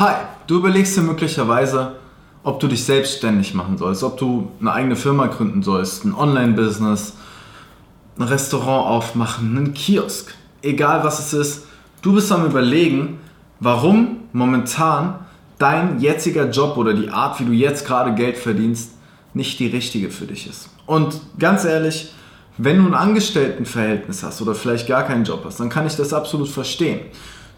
Hi, du überlegst dir möglicherweise, ob du dich selbstständig machen sollst, ob du eine eigene Firma gründen sollst, ein Online-Business, ein Restaurant aufmachen, einen Kiosk. Egal was es ist, du bist am Überlegen, warum momentan dein jetziger Job oder die Art, wie du jetzt gerade Geld verdienst, nicht die richtige für dich ist. Und ganz ehrlich, wenn du ein Angestelltenverhältnis hast oder vielleicht gar keinen Job hast, dann kann ich das absolut verstehen.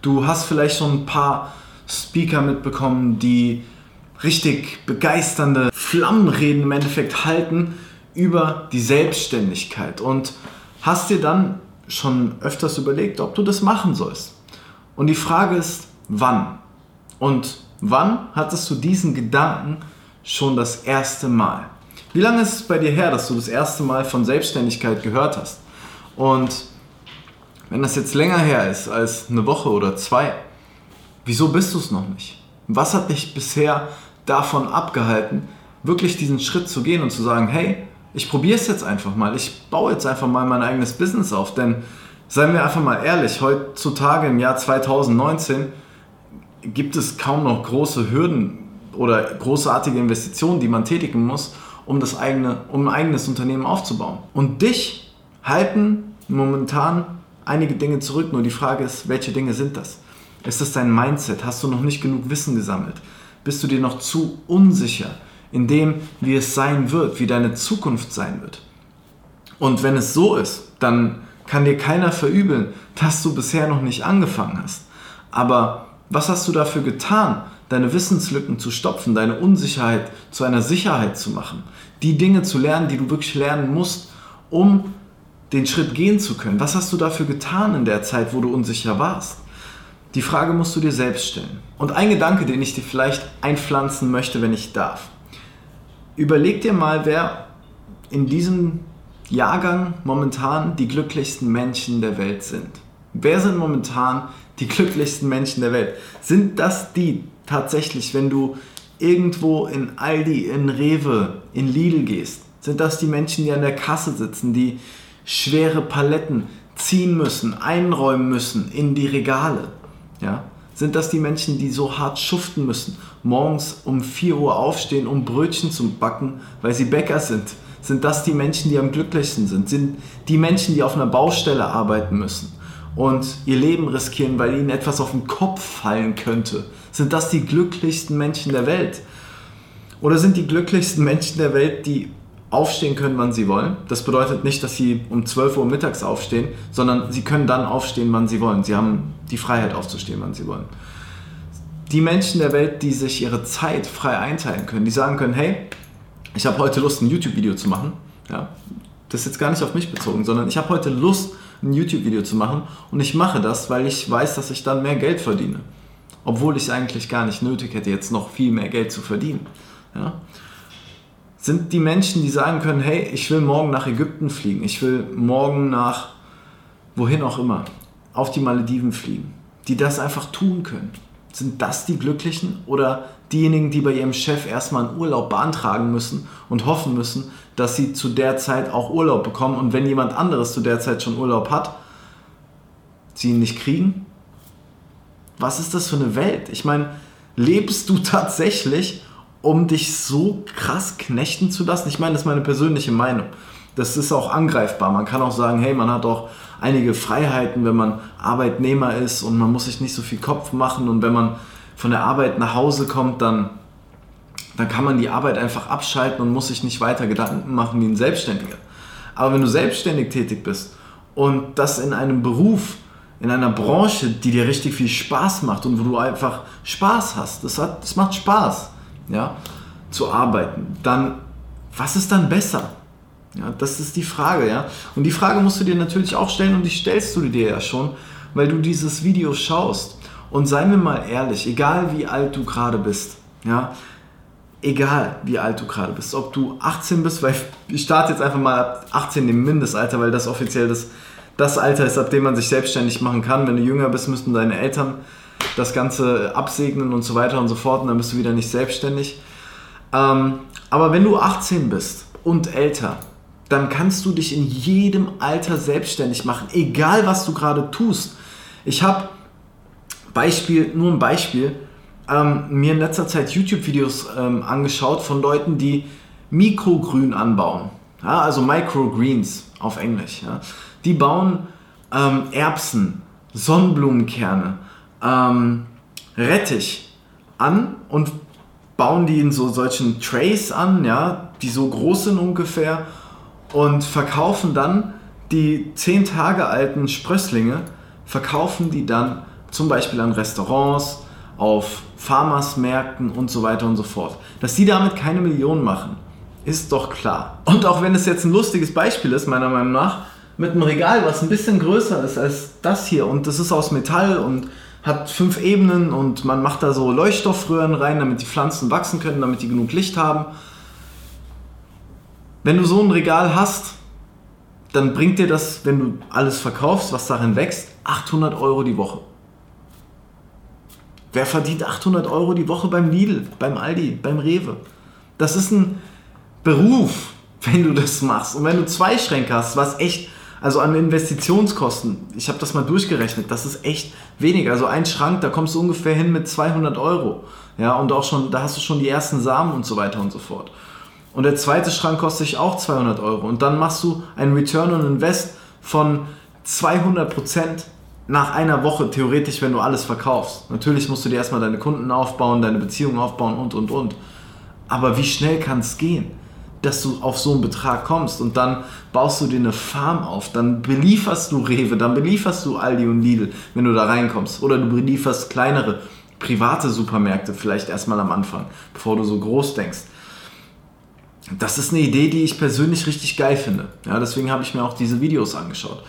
Du hast vielleicht schon ein paar Speaker mitbekommen, die richtig begeisternde Flammenreden im Endeffekt halten über die Selbstständigkeit und hast dir dann schon öfters überlegt, ob du das machen sollst. Und die Frage ist, wann? Und wann hattest du diesen Gedanken schon das erste Mal? Wie lange ist es bei dir her, dass du das erste Mal von Selbstständigkeit gehört hast? Und wenn das jetzt länger her ist als eine Woche oder zwei, Wieso bist du es noch nicht? Was hat dich bisher davon abgehalten, wirklich diesen Schritt zu gehen und zu sagen, hey, ich probiere es jetzt einfach mal, ich baue jetzt einfach mal mein eigenes Business auf, denn seien wir einfach mal ehrlich, heutzutage im Jahr 2019 gibt es kaum noch große Hürden oder großartige Investitionen, die man tätigen muss, um, das eigene, um ein eigenes Unternehmen aufzubauen. Und dich halten momentan einige Dinge zurück, nur die Frage ist, welche Dinge sind das? Ist das dein Mindset? Hast du noch nicht genug Wissen gesammelt? Bist du dir noch zu unsicher in dem, wie es sein wird, wie deine Zukunft sein wird? Und wenn es so ist, dann kann dir keiner verübeln, dass du bisher noch nicht angefangen hast. Aber was hast du dafür getan, deine Wissenslücken zu stopfen, deine Unsicherheit zu einer Sicherheit zu machen, die Dinge zu lernen, die du wirklich lernen musst, um den Schritt gehen zu können? Was hast du dafür getan in der Zeit, wo du unsicher warst? Die Frage musst du dir selbst stellen. Und ein Gedanke, den ich dir vielleicht einpflanzen möchte, wenn ich darf. Überleg dir mal, wer in diesem Jahrgang momentan die glücklichsten Menschen der Welt sind. Wer sind momentan die glücklichsten Menschen der Welt? Sind das die tatsächlich, wenn du irgendwo in Aldi, in Rewe, in Lidl gehst? Sind das die Menschen, die an der Kasse sitzen, die schwere Paletten ziehen müssen, einräumen müssen in die Regale? Ja? Sind das die Menschen, die so hart schuften müssen, morgens um 4 Uhr aufstehen, um Brötchen zu backen, weil sie Bäcker sind? Sind das die Menschen, die am glücklichsten sind? Sind die Menschen, die auf einer Baustelle arbeiten müssen und ihr Leben riskieren, weil ihnen etwas auf den Kopf fallen könnte? Sind das die glücklichsten Menschen der Welt? Oder sind die glücklichsten Menschen der Welt, die aufstehen können, wann sie wollen. Das bedeutet nicht, dass sie um 12 Uhr mittags aufstehen, sondern sie können dann aufstehen, wann sie wollen. Sie haben die Freiheit aufzustehen, wann sie wollen. Die Menschen der Welt, die sich ihre Zeit frei einteilen können, die sagen können, hey, ich habe heute Lust, ein YouTube-Video zu machen. Ja, das ist jetzt gar nicht auf mich bezogen, sondern ich habe heute Lust, ein YouTube-Video zu machen und ich mache das, weil ich weiß, dass ich dann mehr Geld verdiene. Obwohl ich eigentlich gar nicht nötig hätte, jetzt noch viel mehr Geld zu verdienen. Ja? Sind die Menschen, die sagen können, hey, ich will morgen nach Ägypten fliegen, ich will morgen nach wohin auch immer, auf die Malediven fliegen, die das einfach tun können. Sind das die Glücklichen oder diejenigen, die bei ihrem Chef erstmal einen Urlaub beantragen müssen und hoffen müssen, dass sie zu der Zeit auch Urlaub bekommen und wenn jemand anderes zu der Zeit schon Urlaub hat, sie ihn nicht kriegen? Was ist das für eine Welt? Ich meine, lebst du tatsächlich um dich so krass knechten zu lassen? Ich meine, das ist meine persönliche Meinung. Das ist auch angreifbar. Man kann auch sagen, hey, man hat auch einige Freiheiten, wenn man Arbeitnehmer ist und man muss sich nicht so viel Kopf machen und wenn man von der Arbeit nach Hause kommt, dann, dann kann man die Arbeit einfach abschalten und muss sich nicht weiter Gedanken machen wie ein Selbstständiger. Aber wenn du selbstständig tätig bist und das in einem Beruf, in einer Branche, die dir richtig viel Spaß macht und wo du einfach Spaß hast, das, hat, das macht Spaß ja, zu arbeiten, dann was ist dann besser? Ja, das ist die Frage, ja. Und die Frage musst du dir natürlich auch stellen und die stellst du dir ja schon, weil du dieses Video schaust. Und seien wir mal ehrlich, egal wie alt du gerade bist, ja, egal wie alt du gerade bist, ob du 18 bist, weil ich starte jetzt einfach mal ab 18 dem Mindestalter, weil das offiziell das, das Alter ist, ab dem man sich selbstständig machen kann. Wenn du jünger bist, müssten deine Eltern das Ganze absegnen und so weiter und so fort und dann bist du wieder nicht selbstständig. Ähm, aber wenn du 18 bist und älter, dann kannst du dich in jedem Alter selbstständig machen, egal was du gerade tust. Ich habe Beispiel, nur ein Beispiel, ähm, mir in letzter Zeit YouTube-Videos ähm, angeschaut von Leuten, die Mikrogrün anbauen. Ja, also Microgreens auf Englisch. Ja. Die bauen ähm, Erbsen, Sonnenblumenkerne, ähm, Rettich an und bauen die in so solchen Trays an, ja, die so groß sind ungefähr und verkaufen dann die 10 Tage alten Sprösslinge, verkaufen die dann zum Beispiel an Restaurants, auf Farmersmärkten und so weiter und so fort. Dass die damit keine Millionen machen, ist doch klar. Und auch wenn es jetzt ein lustiges Beispiel ist, meiner Meinung nach, mit einem Regal, was ein bisschen größer ist als das hier und das ist aus Metall und hat fünf Ebenen und man macht da so Leuchtstoffröhren rein, damit die Pflanzen wachsen können, damit die genug Licht haben. Wenn du so ein Regal hast, dann bringt dir das, wenn du alles verkaufst, was darin wächst, 800 Euro die Woche. Wer verdient 800 Euro die Woche beim Lidl, beim Aldi, beim Rewe? Das ist ein Beruf, wenn du das machst. Und wenn du zwei Schränke hast, was echt, also an Investitionskosten, ich habe das mal durchgerechnet, das ist echt wenig. Also ein Schrank, da kommst du ungefähr hin mit 200 Euro. Ja, und auch schon, da hast du schon die ersten Samen und so weiter und so fort. Und der zweite Schrank kostet sich auch 200 Euro. Und dann machst du ein Return on Invest von 200 Prozent nach einer Woche theoretisch, wenn du alles verkaufst. Natürlich musst du dir erstmal deine Kunden aufbauen, deine Beziehungen aufbauen und und und. Aber wie schnell kann es gehen, dass du auf so einen Betrag kommst und dann baust du dir eine Farm auf, dann belieferst du Rewe, dann belieferst du Aldi und Lidl, wenn du da reinkommst. Oder du belieferst kleinere private Supermärkte vielleicht erstmal am Anfang, bevor du so groß denkst. Das ist eine Idee, die ich persönlich richtig geil finde. Ja, deswegen habe ich mir auch diese Videos angeschaut.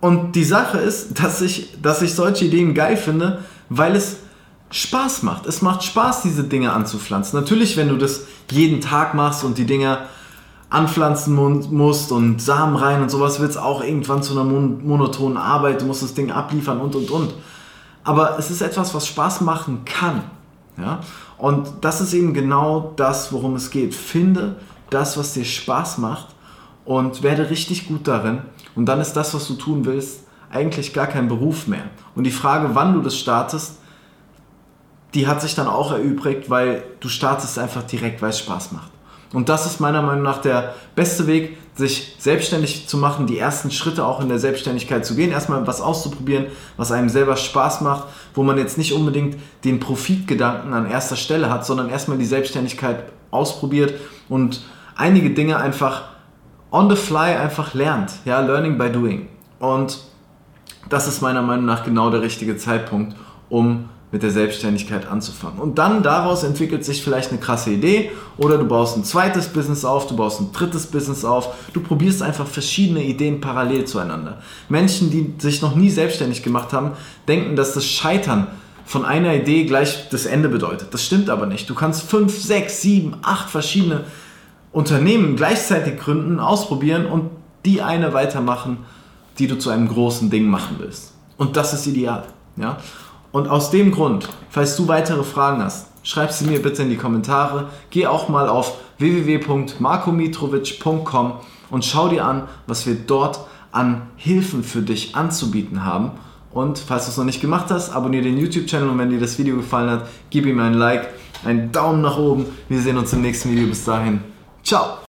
Und die Sache ist, dass ich, dass ich solche Ideen geil finde, weil es Spaß macht. Es macht Spaß, diese Dinge anzupflanzen. Natürlich, wenn du das jeden Tag machst und die Dinge anpflanzen musst und Samen rein und sowas, wird es auch irgendwann zu einer monotonen Arbeit. Du musst das Ding abliefern und und und. Aber es ist etwas, was Spaß machen kann. Ja? Und das ist eben genau das, worum es geht. Finde das, was dir Spaß macht und werde richtig gut darin. Und dann ist das, was du tun willst, eigentlich gar kein Beruf mehr. Und die Frage, wann du das startest, die hat sich dann auch erübrigt, weil du startest einfach direkt, weil es Spaß macht. Und das ist meiner Meinung nach der beste Weg, sich selbstständig zu machen, die ersten Schritte auch in der Selbstständigkeit zu gehen, erstmal was auszuprobieren, was einem selber Spaß macht, wo man jetzt nicht unbedingt den Profitgedanken an erster Stelle hat, sondern erstmal die Selbstständigkeit ausprobiert und einige Dinge einfach on the fly einfach lernt. Ja, learning by doing. Und das ist meiner Meinung nach genau der richtige Zeitpunkt, um mit der Selbstständigkeit anzufangen. Und dann daraus entwickelt sich vielleicht eine krasse Idee oder du baust ein zweites Business auf, du baust ein drittes Business auf, du probierst einfach verschiedene Ideen parallel zueinander. Menschen, die sich noch nie selbstständig gemacht haben, denken, dass das Scheitern von einer Idee gleich das Ende bedeutet. Das stimmt aber nicht. Du kannst fünf, sechs, sieben, acht verschiedene Unternehmen gleichzeitig gründen, ausprobieren und die eine weitermachen, die du zu einem großen Ding machen willst. Und das ist ideal. Ja? Und aus dem Grund, falls du weitere Fragen hast, schreib sie mir bitte in die Kommentare. Geh auch mal auf www.markomitrovic.com und schau dir an, was wir dort an Hilfen für dich anzubieten haben. Und falls du es noch nicht gemacht hast, abonniere den YouTube-Channel und wenn dir das Video gefallen hat, gib ihm ein Like, einen Daumen nach oben. Wir sehen uns im nächsten Video. Bis dahin. Ciao!